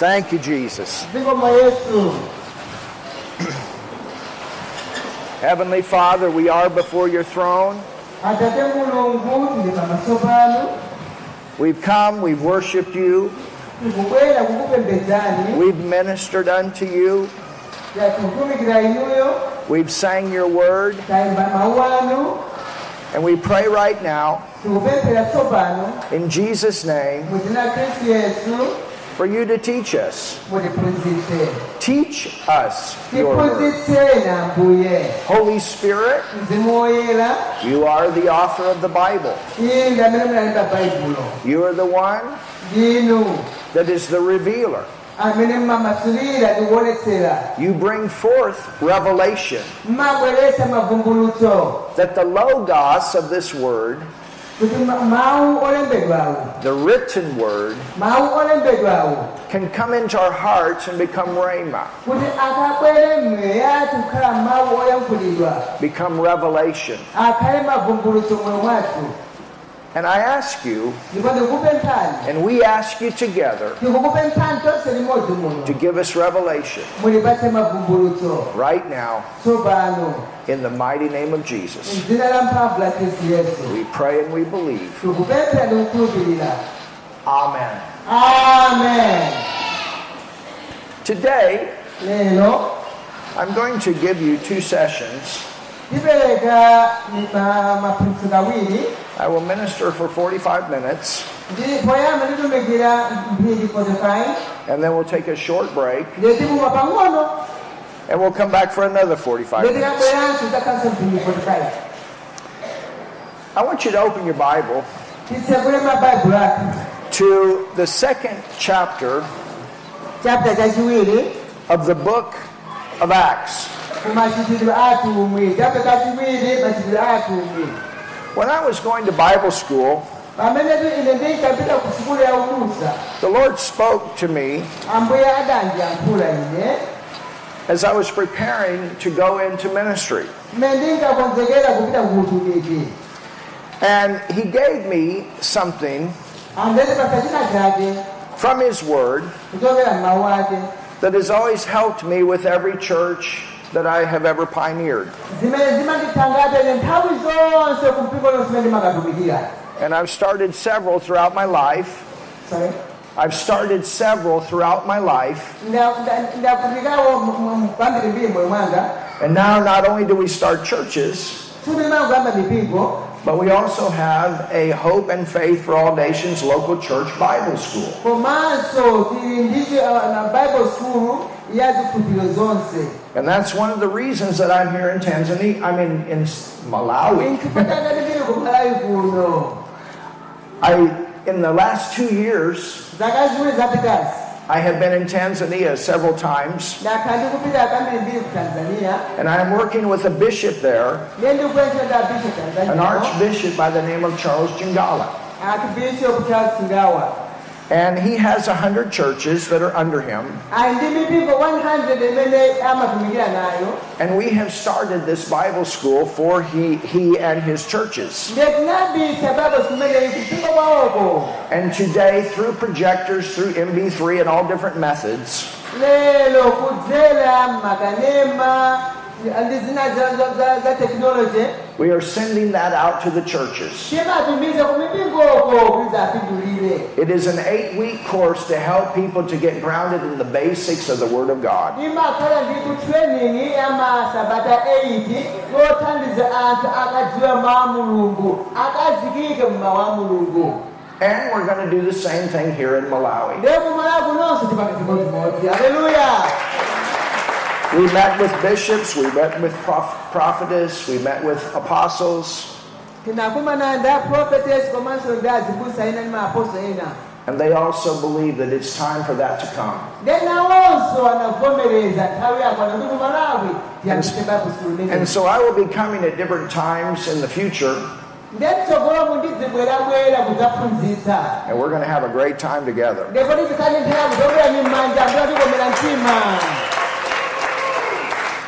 Thank you, Jesus. Heavenly Father, we are before your throne. atate mulungu tili pamaso panu We've come, we've worshiped you, we've ministered unto you, we've sang your word, tayimba mawu anu and we pray right now, in Jesus' name, mu dzina la khristu yesu for you to teach us. Teach us your word. Holy Spirit, you are the author of the Bible. iye ndi amene munalemba baibulo You are the one that is the revealer. amene mmamasulira tikuonetsera You bring forth revelation that the logos of this word, kuti ma- mawu olembedwawo the written word, can come into our hearts and become rhema, kuti akabwere mweya tikukhala mawu oyankhulidwa become revelation. And I ask you, and we ask you together, ndikukupemphani tonse limodzi muno to give us revelation right now in the mighty name of Jesus. mdzina la mphamvu la khristu yesu We pray and we believe. Amen. amen Today, I'm going to give you two sessions. Tipereka ma- maphunzitso kawiri I will minister for 45 minutes, ndi poyamba nditumikira mphindi 45 and then we'll take a short break, ndiye tipuma pang'ono and we'll come back for another 45 minutes. tikabweranso tidzakhalanso mphindi 45 I want you to open your Bible titsekule mabaibulo athu to the second chapter of the book of Acts. When I was going to Bible school, the Lord spoke to me as I was preparing to go into ministry. And He gave me something from His Word that has always helped me with every church that I have ever pioneered. zimene zimandithandiza ine nthawi zonse ku mpingo lonse imene ndimakatumikira And I've started several throughout my life. Sorry. I've started several throughout my life. Nda- nda- ndatumikawo pambiri mbiri moyo mwanga And now not only do we start churches, sindimana kuyamba mipingo but we also have a Hope and Faith for All Nations local church Bible school. Uh, komanso tili ndi na bible school ya zikhulupiriro zonse And that's one of the reasons that I'm here in Tanzania. I'm in, in Malawi. nchifukwa ndipili ku malawi kuno I, in the last two years, zaka ziwiri zapitazi I have been in Tanzania several times, ndakhala ndikupita kambiri mbiri ku tanzania and I'm working with a bishop there, ndiye ndikukwentera nda bishop an archbishop by the name of Charles Jingala. Ati bishop charles singawa And he has a hundred churches that are under him. ali ndi mipingo 100 imene amatumikira nayo And we have started this Bible school for he, he and his churches. ndiye tinabisa bible school imeneyi kupingo kwawoko And today, through projectors, through MP3, and all different methods, we are sending that out to the churches. timatumiza ku mipingoko kuti apindulire It is an eight week course to help people to get grounded in the basics of the Word of God. imakhala nditu training ya masabata 8 yothandiza anthu akadziwa mawu a mulungu akazikike mu mawu a mulungu And we're going to do the same thing here in Malawi. ndiye We met with bishops, we met with prof- prophetess, we met with apostles, and they also believe that it's time for that to come. school And so I will be coming at different times in the future, and we're going to have a great time together.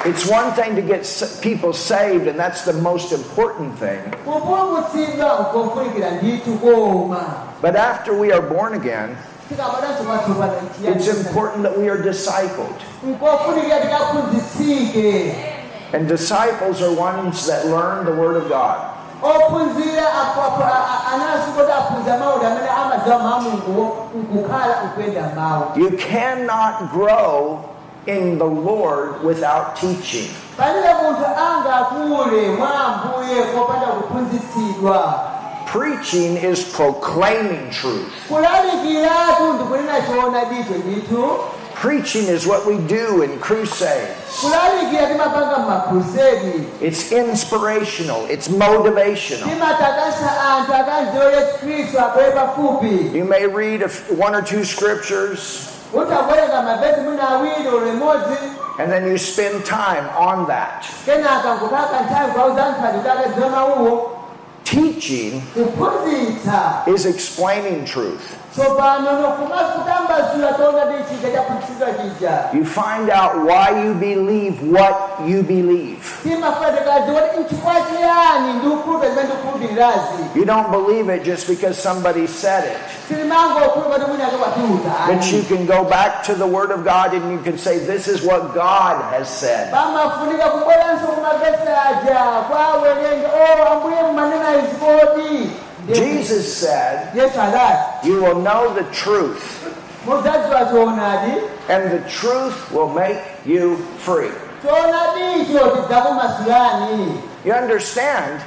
It's one thing to get people saved, and that's the most important thing. But after we are born again, It's important that we are discipled. And disciples are ones that learn the Word of God. You cannot grow in the Lord without teaching. Preaching is proclaiming truth. Preaching is what we do in crusades. It's inspirational, it's motivational. You may read one or two scriptures utawerenga mavesi mwina awiri olo limodzi and then you spend time on that. kenaka nkukhala nthawi kwauza anthu ati kuti akadziwa mawuwo Teaching is explaining truth. You find out why you believe what you believe. timafuna tikadziwa kuti nchifukwa chiyani ndikukhulupa zimene ndikukhulupirirazi You don't believe it just because somebody said it. tilimangokhulupa kuti mwina akakwatiuza But you can go back to the Word of God and you can say, This is what God has said. pamafunika kubweranso kumavesi aja kwawerenga o oh, ambuye mmanena izi kodi Jesus said, You will know the truth, and the truth will make you free. You understand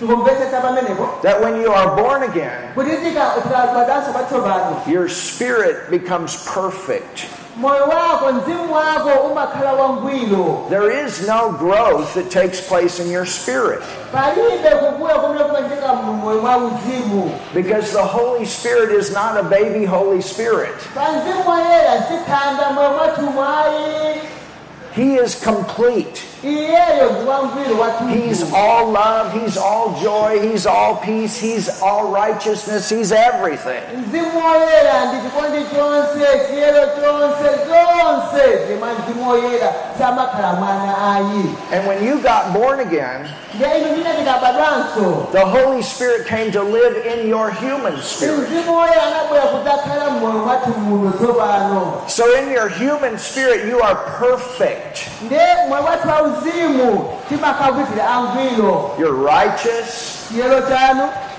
that when you are born again, kuti tikabwadanso patsopano your spirit becomes perfect. moyo wako mzimu wako umakhala wangwiro There is no growth that takes place in your spirit palibe kukula kumene kumachika mmoyo mwa uzimu because the Holy Spirit is not a baby Holy Spirit. pa mzimu woyera sikhanda moyo mwathu mwayi He is complete. He's all love, He's all joy, He's all peace, He's all righteousness, He's everything. And when you got born again, the Holy Spirit came to live in your human spirit. So in your human spirit, you are perfect. Ndiye moyo wathu wauzimu timakhavutira angwiro You're righteous,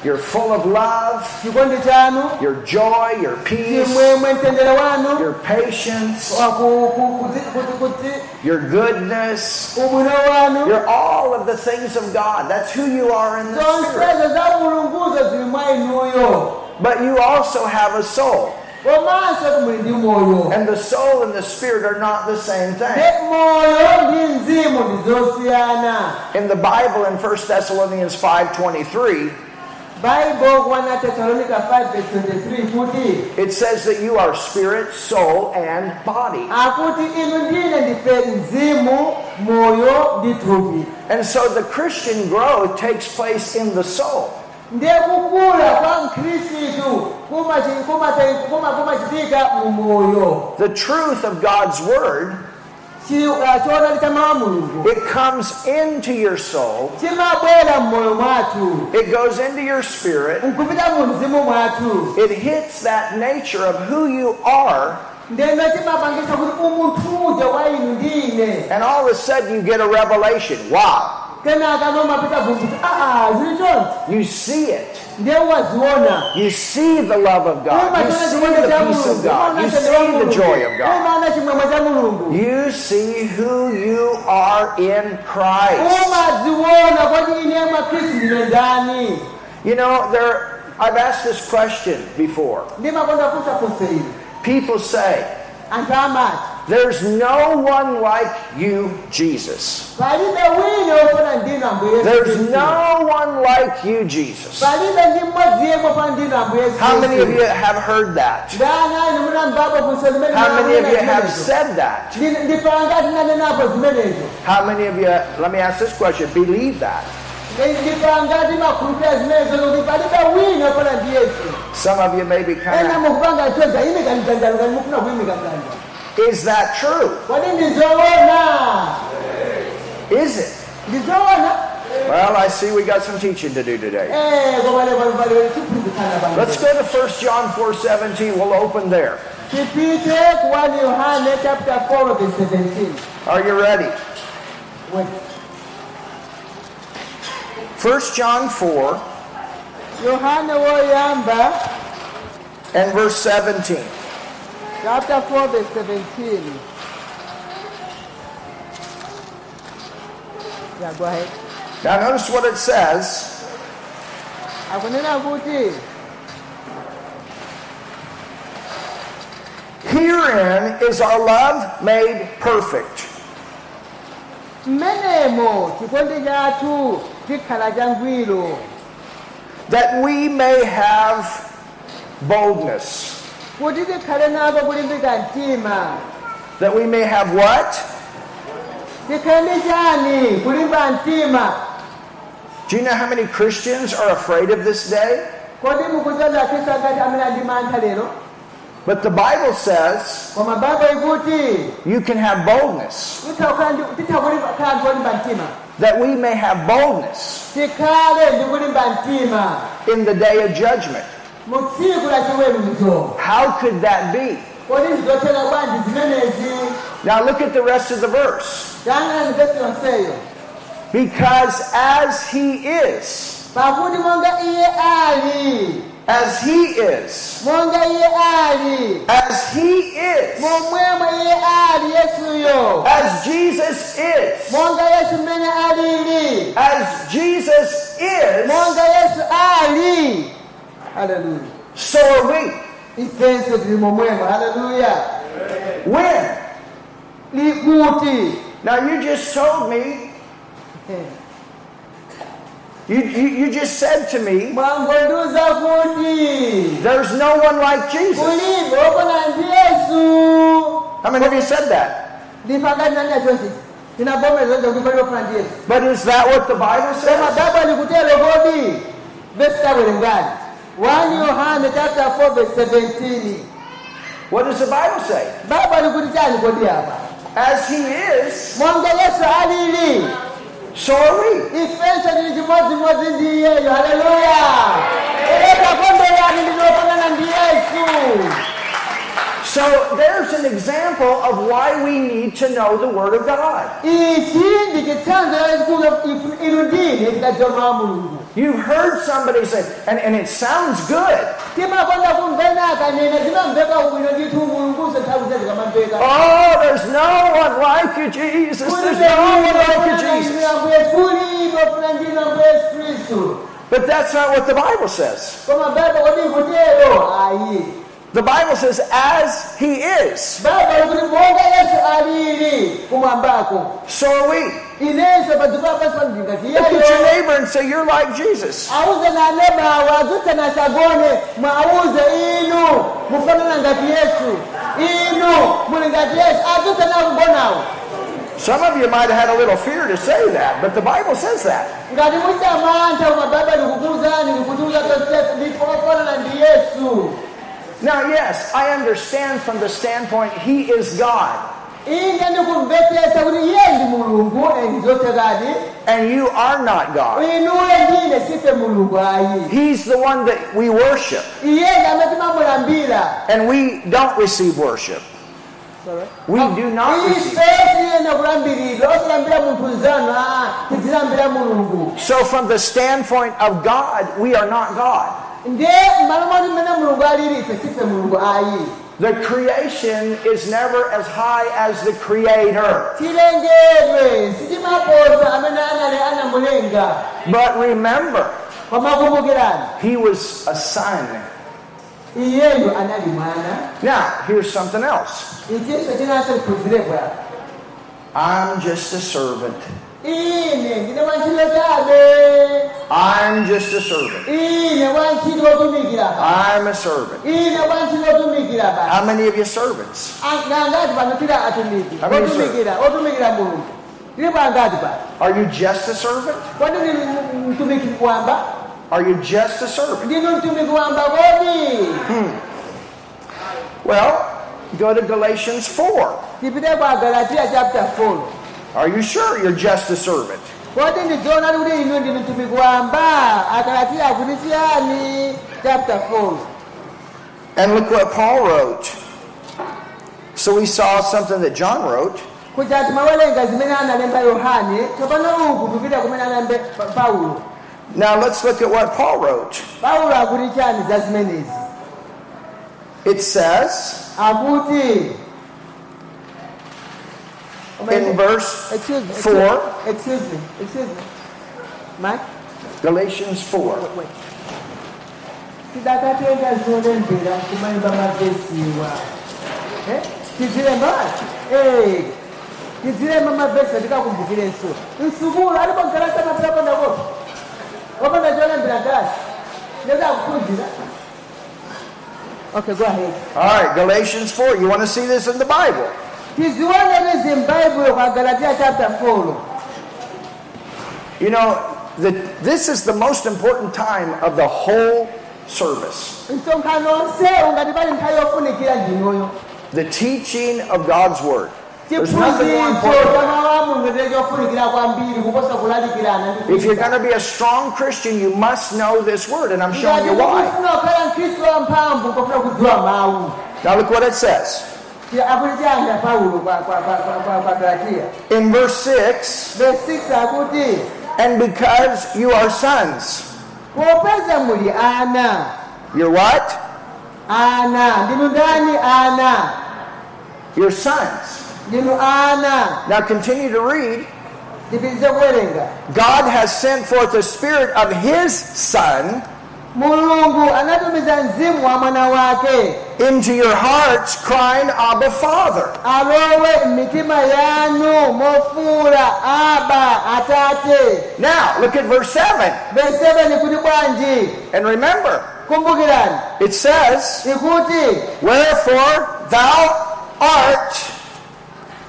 you're full of love, your joy, your peace, your patience, your goodness. You're all of the things of God. That's who you are in the spirit. zonsezo za mulunguzo zili mwa inuyo But you also have a soul. Komanso muli ndi moyo And the soul and the spirit are not the same thing. ne moyo ndi mzimu ndi zosiyana In the Bible in 1 Thessalonians 5:23, baibo kuwana tesalonika 5:23 kuti it says that you are spirit, soul, and body. akuti inu ndine ndife mzimu moyo ndi thupi And so the Christian growth takes place in the soul. Ndiye kukula kwa mkhristu kumachi- kumate- kuma- kumachitika mu moyo. The truth of God's word, Chi- uh, choonadi cha mawu a mulungu. It comes into your soul, chimabwera mmoyo mwathu. It goes into your spirit, nkupita mu mzimu mwathu. It hits that nature of who you are, ndeno chimapangisa kuti umunthu uja wa inu ndine and all of a sudden you get a revelation. Wow. Kenaka nomapita vumbutsa aa zili chonchi You see it. You see the love of God. You see the peace of God. You see the joy of God. umaona chimwemwe cha mulungu You see who you are in Christ. umadziona kuti ine mwa khristu ndine ndani You know, there I've asked this question before. ndimakonda funsafunsa ili People say, There's no one like you, Jesus. palibe wina wofana ndinu ambuye Yesu There's no one like you, Jesus. palibe ndi mmodzi yemwe wofana ndinu ambuye Yesu How many of you have heard that? ndani ani munambapo funso zimene How many of you have said that? Ndi- ndipangati nanenapo zimenezo How many of you, let me ask this question, believe that? Ndi- ndipangati makhulupirira zimenezo kuti palibe wina wofana ndi yesu Some of you may be kind of, mukupanga chonja imika mdzanjalo kani mufuna kuyimika mdzanja is that true? Is it? Well, I see we got some teaching to do today. Eh, koma lero pali tiphunzitsana pano Let's go to 1 John 4:17. We'll open there. tipite ku 1 yohane chapter 4 verse 17 Are you ready? Wait. 1 John 4 and verse 17. Chapter 4 verse 17 yeah go ahead Now notice what it says. Herein is our love made perfect. mmenemo chikondi chathu chikhala changwiro that we may have boldness. Kuti tikhale napo kulimbika mtima That we may have what? tikhale ndi chani kulimba mtima Do you know how many Christians are afraid of this day? kodi mukudziwa khristu angati amene ali mantha lero But the Bible says koma baibo ikuti you can have boldness. titha ndi kulimba mtima That we may have boldness tikhale ndi kulimba mtima in the day of judgment. Mu tsiku la chiweruzo How could that be? kodi zizotheka bwanji zimenezi. Now look at the rest of the verse. tangana ni vesi yonseyo Because as he is, pakuti monga iye ali. as he is, monga iye ali. as he is, momwemwe iye ali as Jesus is, monga yesu mmene alili. as Jesus is, monga yesu ali haleluya so are we. ifenso tili momwemo haleluya When? likuti Now you just told me, you, you, you just said to me, there's no one like Jesus. kulibe wopona ndi yesu How many of you said that? ndifangati nani achonchi tinabomeza kuti palibe wopona But is that what the Bible says? Baba likutero kodi vesi tawerengani 1 yohane chapter 4 verse 17 What does the Bible say? baba likuti chani kodi apa As he is, monga yesu alili so are we. ifenso So there's an example of why we need to know the Word of God. ichi ndi chitsanzo chachikulu inu ndine tikadziwa mawu mulungu You've heard somebody say, and, and it sounds good. timakonda kumvena akanena zimamveka ubwino ndithu mulunguso nthawi zezi kamamveka Oh, there's no one like you, Jesus. There's no one like you, Jesus. kulibe ofuna ndina mbu yesu khristu But that's not what the Bible says. Koma baba kodi ikutero ayi The Bible says, as he is, baba likuti monga yesu alili kumwambako so are we. inenso padziko lapansi pandingati Look at your neighbor and say, You're like Jesus. auze na nebawo adzutse na sagone mwauze inu mufanana ngati yesu inu muli ngati yesu adzutse na kugonawo Some of you might have had a little fear to say that, but the Bible says that. Now, yes, I understand from the standpoint He is God, inge ndikumvetsetsa kuti iye ndi mulungu endizotekadi and you are not God. inuye ndine sife mulungu ayi He's the one that we worship, iye ndi amene timamulambira and we don't receive worship. We oh, do not receive. ife tiyenda kulambiridwa osilambira munthu nzanu aa tizilambira mulungu So, from the standpoint of God, we are not God. Ndiye m'malo moti mmene mulungu alili ife sife mulungu ayi. The creation is never as high as the Creator. tilengedwe sitimaposa amene anali anamulenga But remember, He was a son. iyeyo anali mwana. Now, here's something else. Ichinso chinanso liphunzirepo apa I'm just a servant. I'm just a servant. ine wantchito wotumikira pa I'm a servant. ine wantchito wotumikira pa How many of you servants? Ah, angati pano tili atumiki Ameni, sir. otumikira otumikira mulungu tilipo angati pa Are you just a servant? kodi ndini mtumiki wamba Are you just a servant? ndinu mtumiki wamba kodi hmm. Well, go to Galatians 4. tipite kwa galatiya chapter 4 Are you sure you're just a servant? Kodi ndidziona kuti inu ndinu mtumiki wamba akalatiya akuti chiyani chapter 4 And look what Paul wrote. So we saw something that John wrote. kuti timawerenga zimene analemba yohane tsopano uku kupita kumene analemba Pa- paulo Now let's look at what Paul wrote. paulo akuti chani za zimenezi It says in verse excuse me, four. excuse me excuse me Mike? Galatians 4. Wait. tidakatenga zolembera kumaimba mavhesiwa tidzilemba tidzilemba mavhesi atikakumbukirenso msukulu alipo mkalasa matiraponda kopi wapanda cholembera gasi ndezakukhudzira okay go ahead All right, Galatians 4. You want to see this in the Bible? Mbaibulo kwa galatia chapter 4 You know, the, this is the most important time of the whole service. msonkhano onse ungati pali nthawi yofunikira ndinoyo The teaching of God's Word. There's nothing more important. cha mawu a mulungu ndiye chofunikira kwambiri kuposa kulalikirana ndi If you're going to be a strong Christian, you must know this Word, and I'm showing you why. ukufuna kukhala mkhristu wamphamvu kofuna kudziwa mawu Now look what it says. In verse 6, verse 6 akuti and because you are sons. You're what? ana ndinu ndani ana You're sons. Now continue to read. God has sent forth the Spirit of His Son mulungu anatumiza mzimu wa mwana wake into your hearts, crying, Abba, Father. alowe m'mitima yanu mofuula aba atate Now, look at verse 7. verse 7 ikuti bwanji And remember, kumbukirani it says, ikuti Wherefore thou art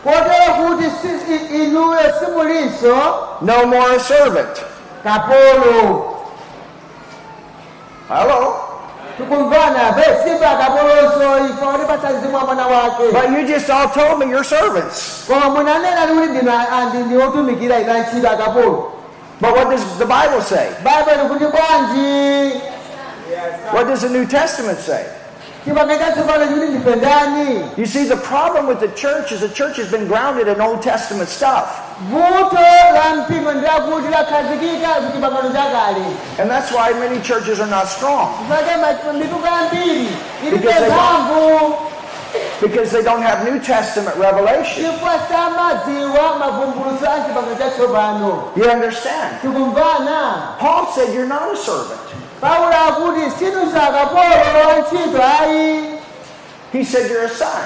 kotero kuti si- i- inuyo simulinso no more a servant. kapolo Hello? tikumvana be simba kapolonso ife walipasa mzimu wa mwana wake But you just all told me you're servants. koma munanena kuti ndinu andi ndiotumikira ina ntchito akapolo But what does the Bible say? baibulo kuti bwanji What does the New Testament say? Chipanga chatsopano chikuti ndife ndani You see, the problem with the church is the church has been grounded in Old Testament stuff. vuto la mpingo ndilakuti lakhazikika kuchipangano chakale And that's why many churches are not strong. pake mituka yambiri ilibe Because they don't- Because they don't have New Testament revelation. chifukwa samadziwa mavumbulutso a chipangano You understand? Paul said you're not a servant. Paulo akuti sinu sakapolo ntchito ayi He said you're a son.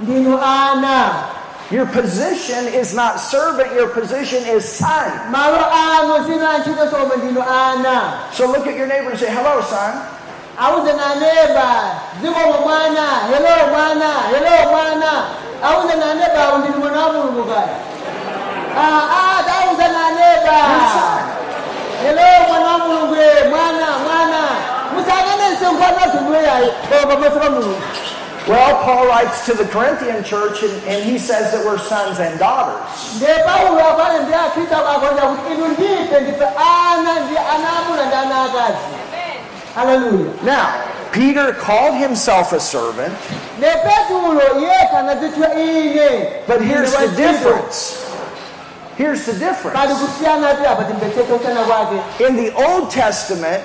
ndinu ana. Your position is not servant, your position is son. malo ano sinu antchito soma ndinu ana. So look at your neighbor and say, Hello, son. auze na neba. Zikomo mwana. Helo mwana. Helo mwana. Auze na neba awu ndinu mwana wa mulungu kale Ah, ah, tauze na neba Your son. helo mwana wa mulungu ye mwana. Mwana musakanense nkhwana tumweyayi koma oh, pamaso pa mulungu Well, Paul writes to the Corinthian church and, and he says that we're sons and daughters. nde paulo apale ndi akhristu akakonza kuti inu ndife ndife ana ndi ana amuna ndi ana akazi haleluya Now, Peter called himself a servant, ne petulo yekha anadzitchula ine. But here's the difference. Here's the difference. kusiyana ti apa timbetsetse kusiyana kwake. In the Old Testament,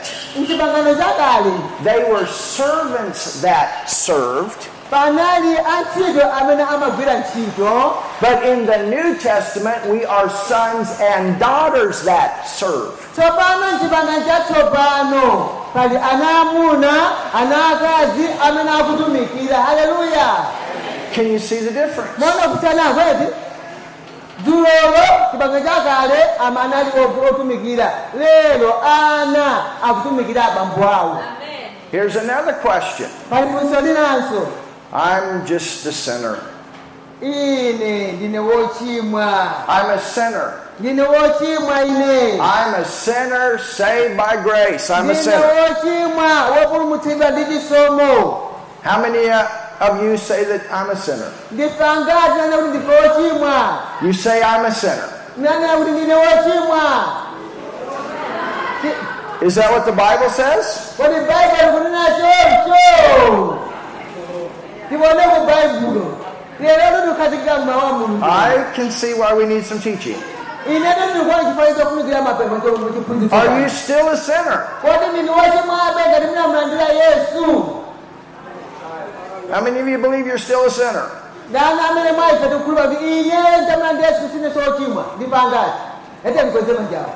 they were servants that served, panali antchito amene amagwira ntchito. But in the New Testament, we are sons and daughters that serve. tsopano mchipangano chatsopano pali ana amuna ana akazi amene akutumikira. Haleluya. Can you see the difference? Mona kusiyana kweti dzulolo chipangano chakale ama anali otu- otumikira lero ana akutumikira abambo awo Here's another question. pali funso linanso I'm just a sinner. ine ndine wochimwa I'm a sinner. ndine wochimwa ine I'm a sinner saved by grace. I'm a sinner. wochimwa wopulumutsidwa ndi chisomo How many uh, of you say that I'm a sinner? ndife angati nane kuti ndife wochimwa You say I'm a sinner. nanena kuti ndine wochimwa Ti- Is that what the Bible says? kodi baibulo kunena choncho tione ku baibulo lero tikukhazikika mmawa mulungu I can see why we need some teaching. ineto ndikuona chifukwa chofunikira mapepo Are you still a sinner? kodi ndine wochimwabe ngati mnamulandira yesu How many of you believe you're still a sinner? ndani amene mwaife tikukhulupirira kuti ine ntamulandira yesu sine sochimwa ndipangati ete ndikweze manjawo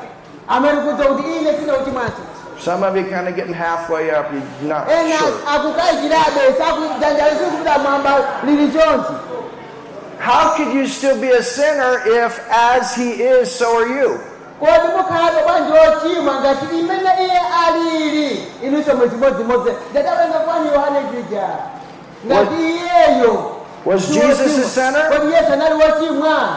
amene kudza kuti ine sine uchimwanso Some of you kind of getting halfway up. You're not sure. akukayikirabe sakujanjalo sikukuda mwamba lili chonchi How could you still be a sinner if, as He is, so are you? Kodi mukhalabe bwanji ochimwa ngati imene iye alili inunso mwe chimodzimodzi ndatapenga kwani yohane jija ngati iyeyo Was Jesus a wochimwa. sinner? kodi yesu anali wochimwa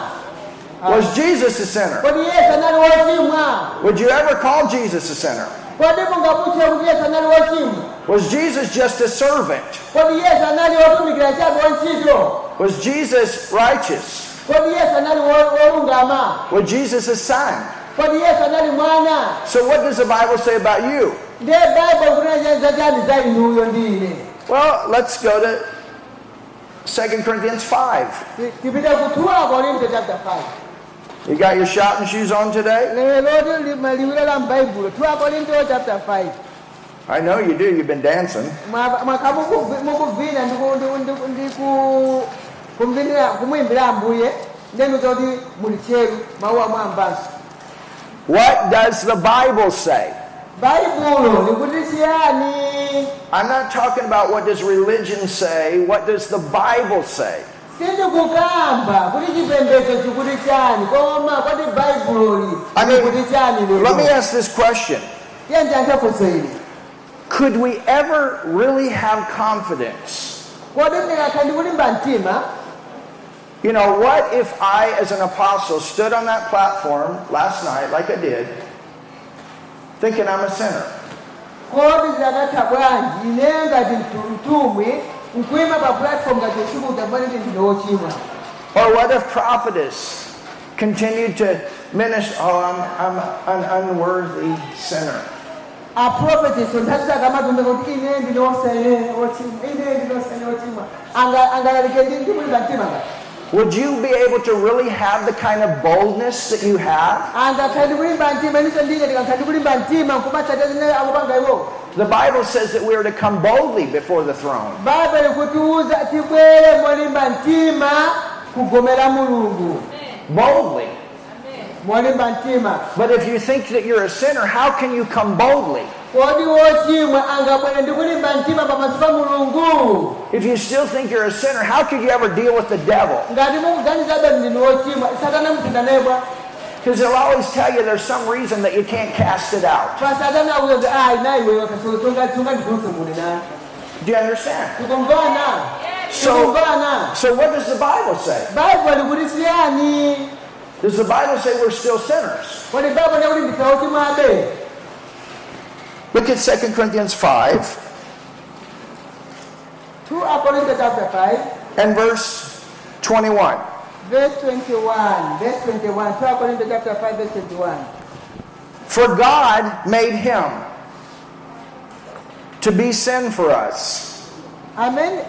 Was Jesus a sinner? kodi yesu anali wochimwa Would you ever call Jesus a sinner? kodi mungamutchule kuti yesu anali wochimwa Was Jesus just a servant? kodi yesu anali wotumikira chabe wantchito Was Jesus righteous? kodi yesu anali wo- wolungama Was Jesus a son? kodi yesu anali mwana So what does the Bible say about you? Ndiye baibulo kunena chani za inuyo ndi ine Well, let's go to 2 Corinthians 5. Ti- tipite ku 2 Korinto chapter 5 You got your shouting shoes on today? lero liwiro la mbaibulo 2 Korinto chapter 5 I know you do. You've been dancing. What does the Bible say? Baibulo likuti chiyani I'm not talking about what does religion say. What does the Bible say? sindikukamba kuti chipembedzo chikuti chani koma kodi baibuloli I mean, likuti chani lero Let me ask this question. tiye ndiyankhefunso ili Could we ever really have confidence? kodi ndikakha ndikulimba mtima You know, what if I, as an apostle, stood on that platform last night, like I did, thinking I'm a sinner? kodi zidakatha bwanji ine ngati mtu- mtumwi nkuima pa platform ngati usiku utabwani kuti ndine wochimwa Or what if prophetess continued to minister, oh, I'm, I'm an unworthy sinner? nthawi zakamatumbe kuti ine ndine wosene wochimwa ine ndine wosene wochimwa Anga- angalalike ndi ndikulimba mtima ngati Would you be able to really have the kind of boldness that you have? angakha ndikulimba mtima inenso ndine ndikakha ndikulimba mtima nkumatsatira zimene akupanga iwo The Bible says that we are to come boldly before the throne. baibulo ikutiuza tibwere molimba mtima kugomera mulungu Boldly. But if you think that you're a sinner, how can you come boldly? Kodi wochimwa angabwere ndikulimba mtima pamaso pa mulungu If you still think you're a sinner, how could you ever deal with the devil? ngati mukuganizabe ndinu wochimwa satana mthindanebwa Because they'll always tell you there's some reason that you can't cast it out. pa satana akuyoza ayi naiwewe kasungatsungatikuuse muli nani Do you understand? So, so what does the Bible say? baibulo likuti siyani Does the Bible say we're still sinners? kodi baibulo likuti ndife wochimwabe Look at 2 Corinthians 5 2 Corinthians chapter 5 and verse 21. verse 21 verse 21 2 Corinthians chapter 5 verse 21 For God made him to be sin for us. amen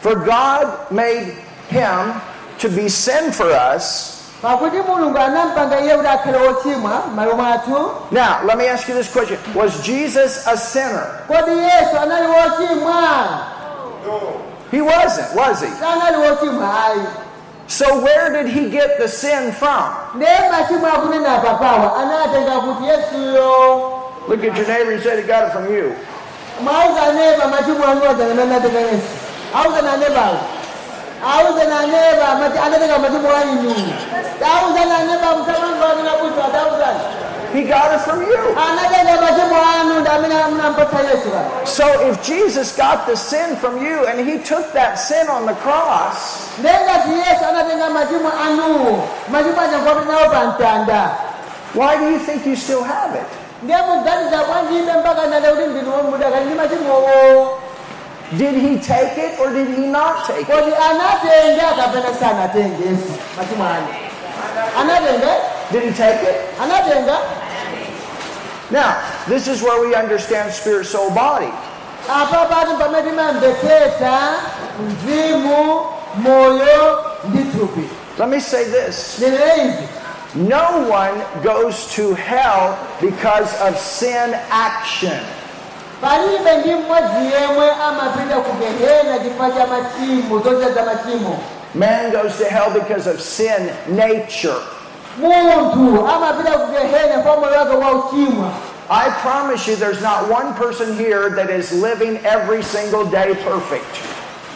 For God made him to be sin for us. Pakuti mulungu anampanga iye kuti akhale wochimwa m'malo mwathu Now, let me ask you this question Was Jesus a sinner? kodi yesu anali wochimwa He wasn't, was he? sanali wochimwa ayi So, where did he get the sin from? ndiye machimwa akunena papawa anatenga kuti yesuyo Look at your neighbor and say, He got it from you. Mwauza neba machimwa anu atanena anatenga yesu auza na nebawo auza na neba mati anatenga machimwa ainu auza na neba msamangu amina kusa adauzani He got it from you. anatenga machimwa anu ndamina mnampata yesu bana So, if Jesus got the sin from you and he took that sin on the cross, ndengati yesu anatenga machimwa anu machimwa achakwati nawo pa mtanda why do you think you still have it? Did he take it or did he not take it? kodi anatenga kapena sanatenge yesu machimwa anu anatenga Did he take it? Now, this is where we understand spirit, soul, body. apa pati pamene timamvetsetsa mzimu moyo ndi thupi Let me say this no one goes to hell because of sin action. Palibe yemwe amapita ku gehena chifukwa cha machimo machimo Man goes to hell because of sin nature. munthu amapita ku gehena kwa moyo wake wauchimwa I promise you, there's not one person here that is living every single day perfect.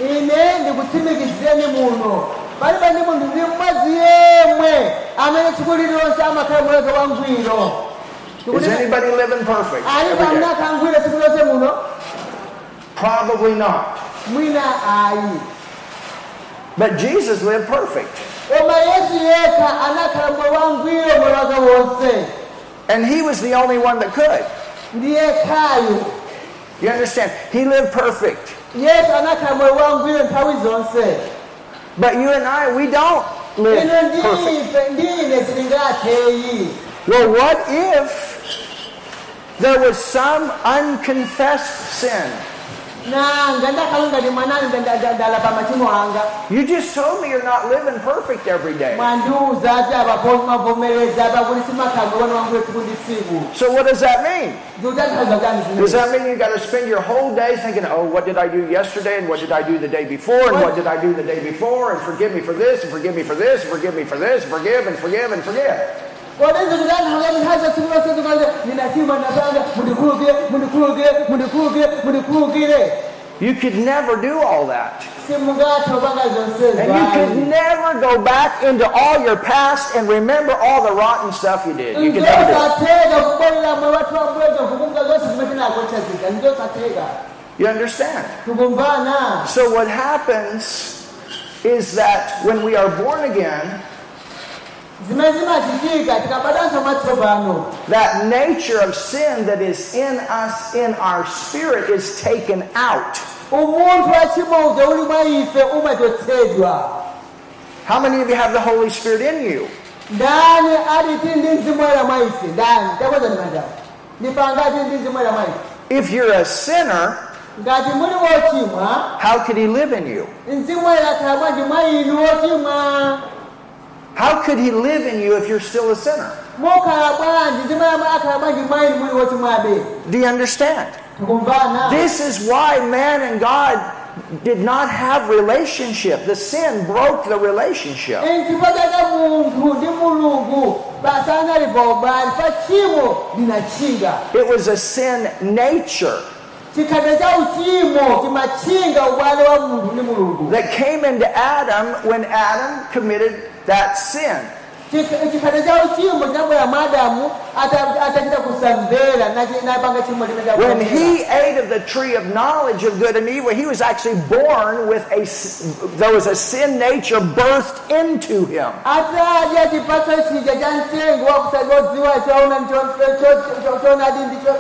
ine ndikutsimikizireni muno palibe ndi munthu ndi mmodzi yemwe amene tsiku lililonse amakhala moyo wangwiro Is anybody living perfect? every day? akhangwire tsiku lonse muno Probably not. But Jesus lived perfect. koma yesu yekha anakhala moyo wangwiro moyo wake wonse And he was the only one that could. You understand? He lived perfect. yesu anakhala moyo wangwiro nthawi zonse But you and I, we don't live perfect. ndife ndine silingatheyi Well, what if there was some unconfessed sin? You just told me you're not living perfect every day. mwandiuza ati apapo mavomereza apakuti simakhala moyo wangwiro tsiku ndi tsiku So what does that mean? Does that mean you got to spend your whole day thinking, oh, what did I do yesterday, and what did I do the day before, and what did I do the day before, and forgive me for this, and forgive me for this, and forgive me for this, and forgive and forgive and forgive? You could never do all that. simungatha kupanga zonsezo And you could never go back into all your past and remember all the rotten stuff you did. You could never do it. ndosatheka kubwerera mwe wathu wambwezo kukumbuka zonse zimene tinakochazika ndosatheka You understand? So what happens is that when we are born again, that nature of sin that is in us, in our spirit, is taken out. umunthu wachimo uja uli mwa ife umachotsedwa How many of you have the Holy Spirit in you? ndani aliti ndi mzimu woyera mwa ife? Ndani? Takweza ndi manjawo ndipangati ndi mzimu woyera mwa ife? If you're a sinner, ngati muli wochimwa how could He live in you? mzimu woyera akhala bwanji mwa inu wochimwa How could He live in you if you're still a sinner? Do you understand? This is why man and God did not have relationship. The sin broke the relationship. It was a sin nature that came into Adam when Adam committed that sin. Chik- chikhate cha uchimo chinabwera mwa adamu ata- atachita kusamvera nachi- napanga chimo limene When he ate of the tree of knowledge of good and evil, he was actually born with a, there was a sin nature birthed into him. atadya chipatso chija cha mtengo wa kusadziwa kudziwa choona choonadi ndicho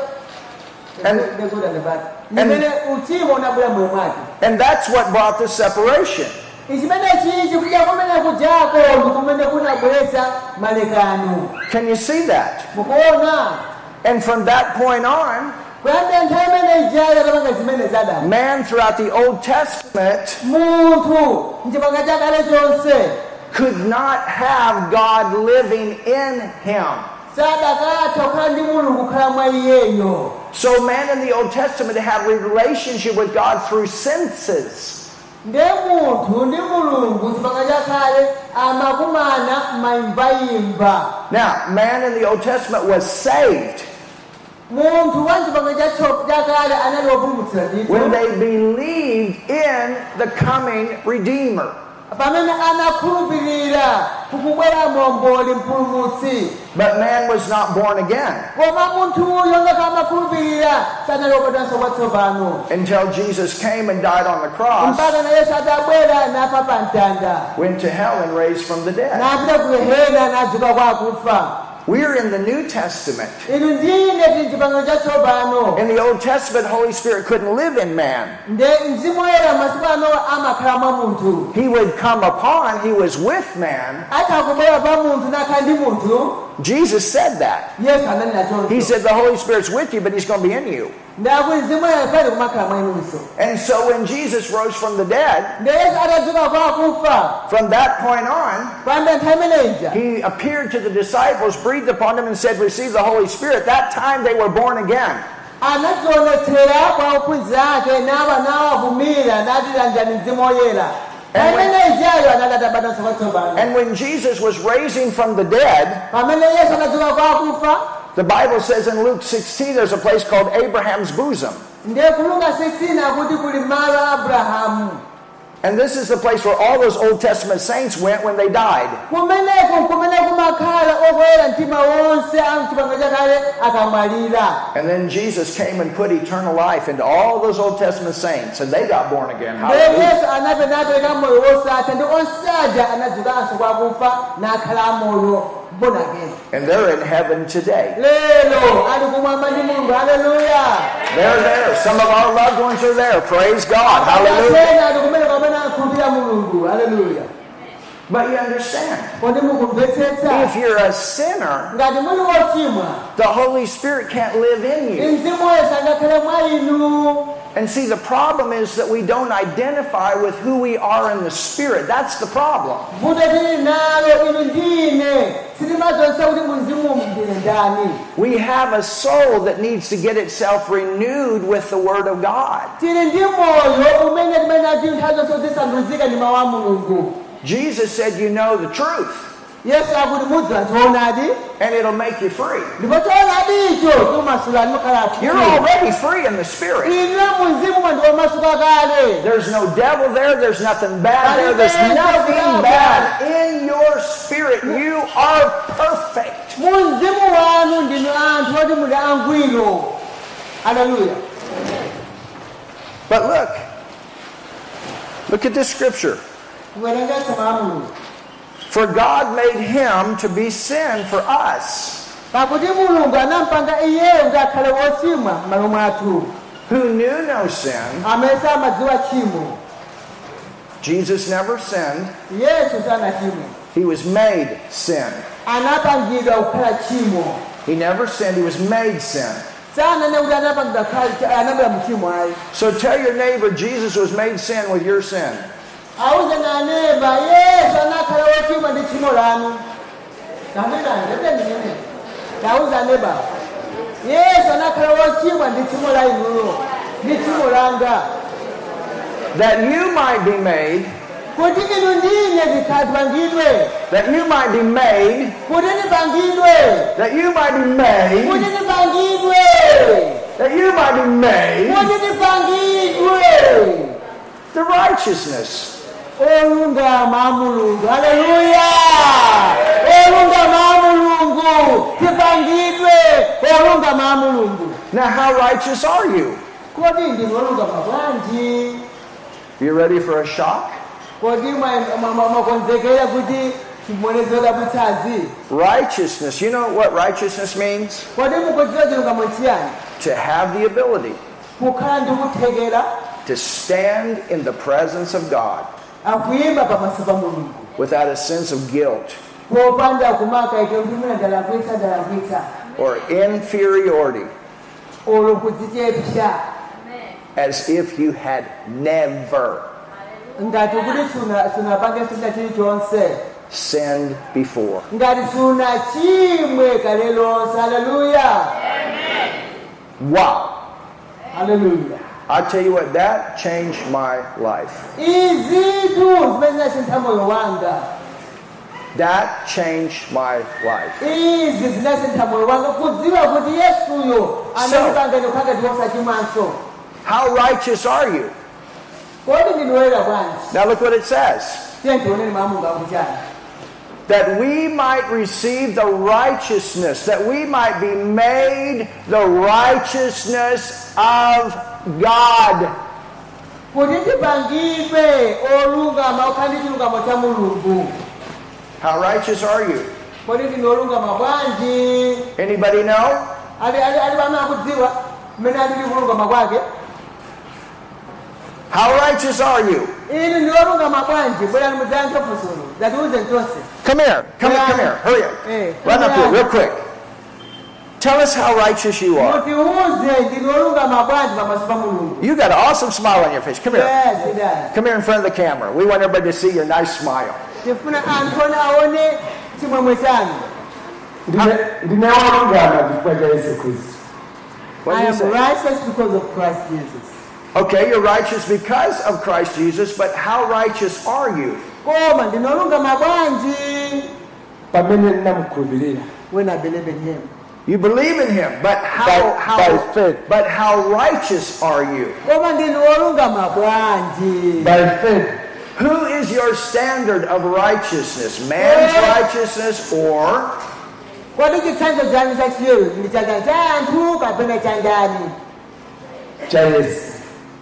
And- ndikuda ndipata ndimene uchimo unabwera moyo mwake And that's what brought the separation. Ichimene chichi kudya kumene kujako ndi kumene kunabweretsa malekano Can you see that? mukuona And from that point on, kuyambira nthawi imene ijayo atapanga zimene zadamu man throughout the Old Testament munthu mchipanga chakale chonse could not have God living in him. sadakatha kukhala ndi mulungu kukhala mwa iyeyo So man in the Old Testament had a relationship with God through senses. Nde ndi mulungu chipanga chakale amakumana mayimbayimba Now, man in the Old Testament was saved. Munthu wa chipanga chacho- chakale anali wopulumutsidwa when they believed in the coming Redeemer. Pamene anakhulupirira kukubwera momboli mpulumutsi. But man was not born again. Koma munthuyo ngati amakhulupirira sanali wopatwanso kwatsopano until Jesus came and died on the cross, mpaka na yesu nafa pa mtanda went to hell, and raised from the dead. napita ku gehena nadzuka kwa akufa We're in the New Testament. inu ndine tili chipangano chatsopano In the Old Testament, the Holy Spirit couldn't live in man. nde mzimu woyera masiku ano amakhala mwa munthu He would come upon, he was with man. Atha kubwera pa munthu nakhala ndi munthu Jesus said that. ananena He said the Holy Spirit's with you, but he's going to be in you. ndakuti mzimu woyera pali kumakhala mwa inunso And so when Jesus rose from the dead, nde yesu atadzuka kwa akufa from that point on, panda nthawi imeneja he appeared to the disciples, breathed upon them, and said, Receive the Holy Spirit. That time they were born again. Anadzionetsera kwa ophunzira ake nawa nawavumira nati landirani mzimu woyera And when- pamene ijayo anali atabatanso kwatsopano And when Jesus was raising from the dead, pamene yesu anadzuka kwa akufa the Bible says in Luke 16, there's a place called Abraham's bosom. And this is the place where all those Old Testament saints went when they died. kumeneko kumene kumakhala okwera mtima wonse a mchipangano chakale akamwalira And then Jesus came and put eternal life into all those Old Testament saints, and they got born again. Hallelujah. Yesu anape napereka moyo wosatha ndi onse aja anadzukanso kwa akufa nakhala moyo born again And they're in heaven today. lero ali kumwamba ndi mulungu haleluya They're there. Some of our loved ones are there. Praise God. Hallelujah. asena ali kumene pamene akhumbira mulungu haleluya But you understand, if you're a sinner, ngati muli wochimwa the Holy Spirit can't live in you. And see, the problem is that we don't identify with who we are in the Spirit. That's the problem. We have a soul that needs to get itself renewed with the Word of God. Jesus said, You know the truth, yesu akuti mudziwa choonadi and it'll make you free. ndipo choonadicho chimasulani mukhala You're already free in the Spirit. inu mumzimu mwandiwo masuka kale There's no devil there. There's nothing bad there. There's nothing bad in your spirit. You are perfect. mumzimu wanu ndinu anthu oti muli angwiro aleluya But look, look at this scripture. kuwerengesa mawu a mulungu For God made him to be sin for us, who knew no sin. Jesus never sinned. He was made sin. He never sinned. He was made sin. So tell your neighbor Jesus was made sin with your sin. Auze naneba yesu anakhala wochimwa ndi tchimo lanu. Naenandetenimene tauza neba yesu anakhala wochimwa ndi tchimo la inuyo ndi tchimo langa. That you might be made, kuti inu ndine zikhatipangidwe that you might be made, that you might be made, that you might be made. The righteousness olungama a mulungu haleluya olungama a mulungu tipangidwe olungama a mulungu Now, how righteous are you? kodi ndinu olungama bwanji You ready for a shock? Righteousness. You know what righteousness means? kodi mukudziwa chilungamo chiyani To have the ability kukhala ndi kuthekera to stand in the presence of God akuyima pamaso pa mulungu without a sense of guilt popanda kumaka ike kuti muna ndalakwitsa ndalakwitsa or inferiority olo as if you had never ngati kuti suna- sunapange sina chilichonse sinned before. ngati suna chimwe kale lonse haleluya Wow. haleluya I tell you what, that changed my life. izitu zimene zinasintha moyo wanga That changed my life. izi zinasintha moyo wanga kudziwa kuti yesuyo anandipanga ndikukhala ndiwosachimwanso How righteous are you? kodi ndinoyera bwanji Now look what it says. tiye tioneni maamunga akuchani That we might receive the righteousness, that we might be made the righteousness of God. kuti tipangidwe olungama okhala ndi chilungamo How righteous are you? kodi ndine olungama bwanji Anybody know? How righteous are you? inu ndi olungama bwanji bwerani mudzayankhe funsolo zatiuze ntonse Come here. Come here. Come here. Hurry up. Eh, Run up here real quick. Tell us how righteous you are. mutiuze ndine olungama bwanji pamaso pa mulungu You got an awesome smile on your face. Come here. yes idali Come here in front of the camera. We want everybody to see your nice smile. tifuna anthu one aone chimwemwe chanu Ndine- ndine olungama chifukwa cha yesu khristu What I you am say? righteous because of Christ Jesus. Okay, you're righteous because of Christ Jesus, but how righteous are you? Koma ndinolungama bwanji pamene ndinamukhulupirira when I believe in him. You believe in him, but how, By- how by faith. but how righteous are you? Koma ndinolungama bwanji. by faith Who is your standard of righteousness? Man's Yeah. righteousness or Kodi chitsanzo chanu cha chiyero ndi changa cha anthu kapena cha ndani? cha yesu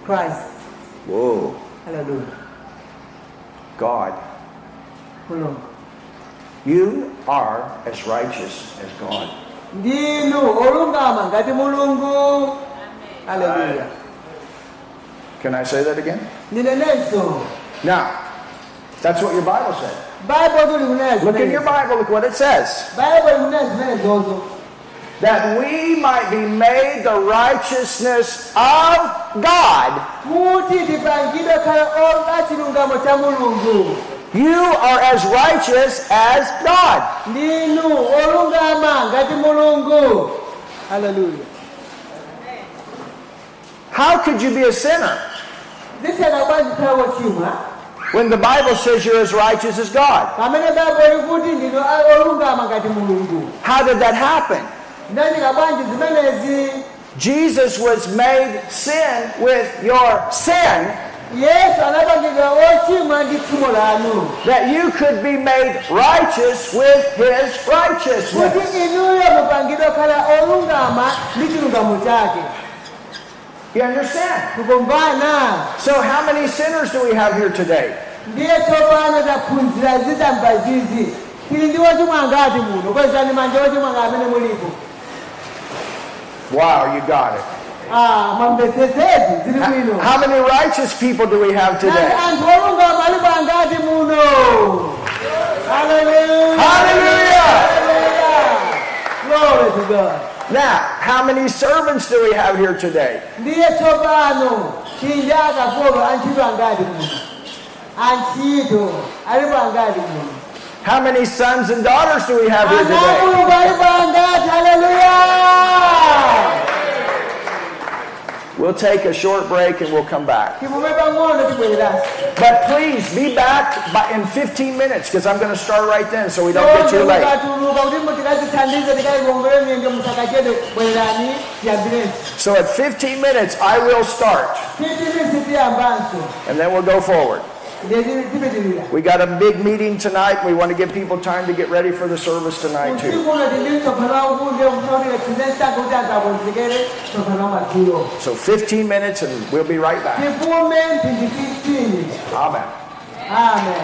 Christ. whoa, Hallelujah. God? Mulungu. You are as righteous as God. Ndinu olungama ngati mulungu. Hallelujah. Can I say that again? Ndinenenso. Now, that's what your Bible said. Bible tuli Look in your. Bible, look what it says. Bible kunena. That we might be made the righteousness of God. Kuti tipangidwe khala ola chilungamo cha mulungu. You are as righteous as God. ndinu olungama ngati mulungu. Haleluya How could you be a sinner? Zitheka bwanji kukhala wochimwa when the Bible says you're as righteous as God? pamene baibo likuti ndinu a- olungama ngati mulungu. How did that happen? ndachita bwanji zimenezi? Jesus was made sin with your sin yesu anapangidwa ochimwa ndi tchimo lanu that you could be made righteous with his righteousness. kuti inuyo mupangidwe kukhala olungama ndi chilungamo You understand? So how many sinners do we have here today? ndiye tsopano taphunzira zitsamba zizi tili ndi wochimwa ngati muno kwezani manja ochimwa nga amene mulipo Wow, you got it. Ah, How, many righteous people do we have today? anthu olungama alipo angati muno Hallelujah. Hallelujah. Hallelujah. Glory to God. Now, how many servants do we have here today? ndiye tsopano chinja akapolo antchito angati muno antchito alipo angati muno How many sons and daughters do we have here today? anamulungu alipo angati haleluya We'll take a short break and we'll come back. timume pang'ono tibwereranso But please be back by, in 15 minutes because I'm going to start right then so we don't get too late. mukatuluka kuti mutikazithandize tikaiongole miyenge musakachede bwererani tiyambirenso So at 15 minutes, I will start and then we'll go forward. We got a big meeting tonight. We want to give people time to get ready for the service tonight too. usiku uno tindi msonkhano waukulu ndiye kufunira tinensaka kuti anthu akonzekere msonkhano wamadzulo So 15 minutes and we'll be right back. tipume mphindi 15 Amen. amen